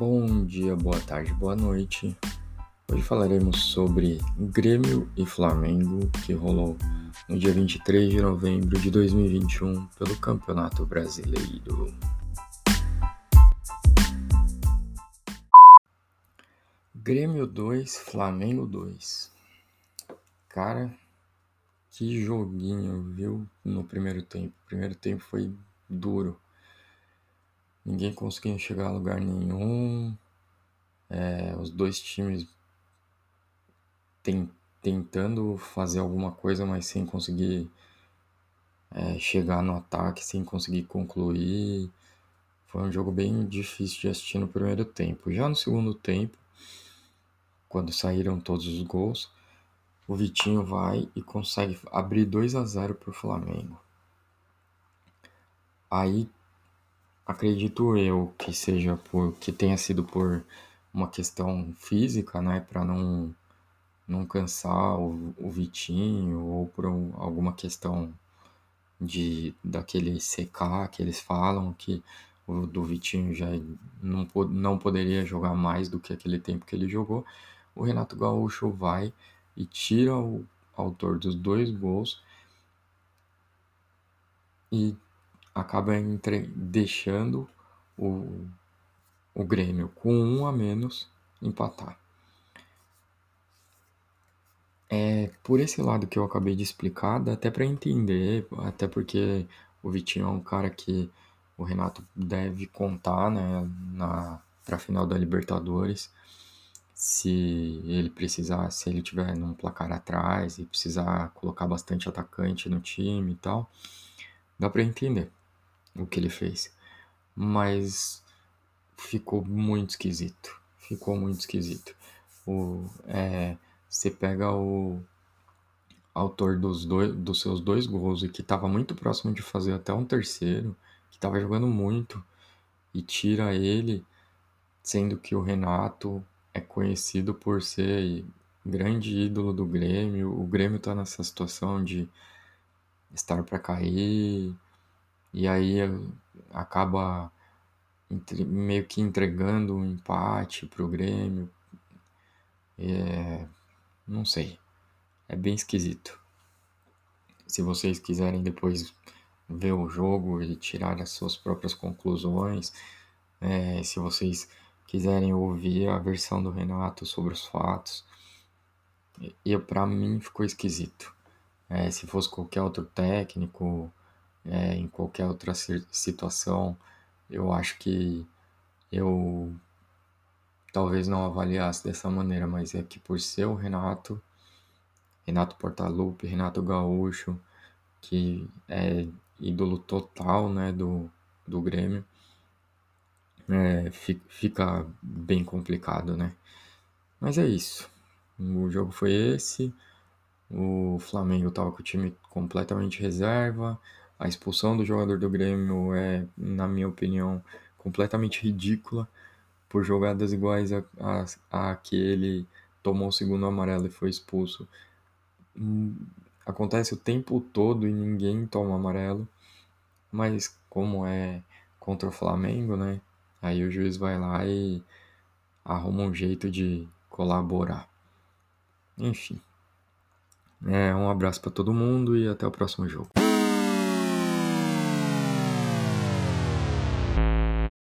Bom dia, boa tarde, boa noite. Hoje falaremos sobre Grêmio e Flamengo, que rolou no dia 23 de novembro de 2021 pelo Campeonato Brasileiro. Grêmio 2, Flamengo 2. Cara, que joguinho, viu? No primeiro tempo. O primeiro tempo foi duro. Ninguém conseguia chegar a lugar nenhum. É, os dois times tem, tentando fazer alguma coisa, mas sem conseguir é, chegar no ataque, sem conseguir concluir. Foi um jogo bem difícil de assistir no primeiro tempo. Já no segundo tempo, quando saíram todos os gols, o Vitinho vai e consegue abrir 2 a 0 para o Flamengo. Aí acredito eu que seja por que tenha sido por uma questão física, né, para não não cansar o, o Vitinho ou por um, alguma questão de daquele secar que eles falam que o do Vitinho já não, não poderia jogar mais do que aquele tempo que ele jogou. O Renato Gaúcho vai e tira o autor dos dois gols e acaba entre, deixando o, o Grêmio com um a menos empatar. É por esse lado que eu acabei de explicar, dá até para entender, até porque o Vitinho é um cara que o Renato deve contar né, na para a final da Libertadores se ele precisar, se ele tiver num placar atrás e precisar colocar bastante atacante no time e tal, dá para entender o que ele fez. Mas ficou muito esquisito. Ficou muito esquisito. O, é, você pega o autor dos, dois, dos seus dois gols e que estava muito próximo de fazer até um terceiro, que estava jogando muito, e tira ele, sendo que o Renato é conhecido por ser grande ídolo do Grêmio. O Grêmio está nessa situação de estar para cair e aí acaba entre, meio que entregando um empate para o Grêmio. É, não sei, é bem esquisito. Se vocês quiserem depois ver o jogo e tirar as suas próprias conclusões, é, se vocês quiserem ouvir a versão do Renato sobre os fatos. E para mim ficou esquisito. É, se fosse qualquer outro técnico, é, em qualquer outra situação, eu acho que eu talvez não avaliasse dessa maneira, mas é que por ser o Renato, Renato Portaluppi, Renato Gaúcho, que é ídolo total né, do, do Grêmio, é, fica bem complicado, né? Mas é isso. O jogo foi esse. O Flamengo estava com o time completamente reserva. A expulsão do jogador do Grêmio é, na minha opinião, completamente ridícula por jogadas iguais a, a, a que ele tomou o segundo amarelo e foi expulso. Hum, acontece o tempo todo e ninguém toma amarelo, mas como é contra o Flamengo, né? Aí o juiz vai lá e arruma um jeito de colaborar. Enfim. É, um abraço para todo mundo e até o próximo jogo.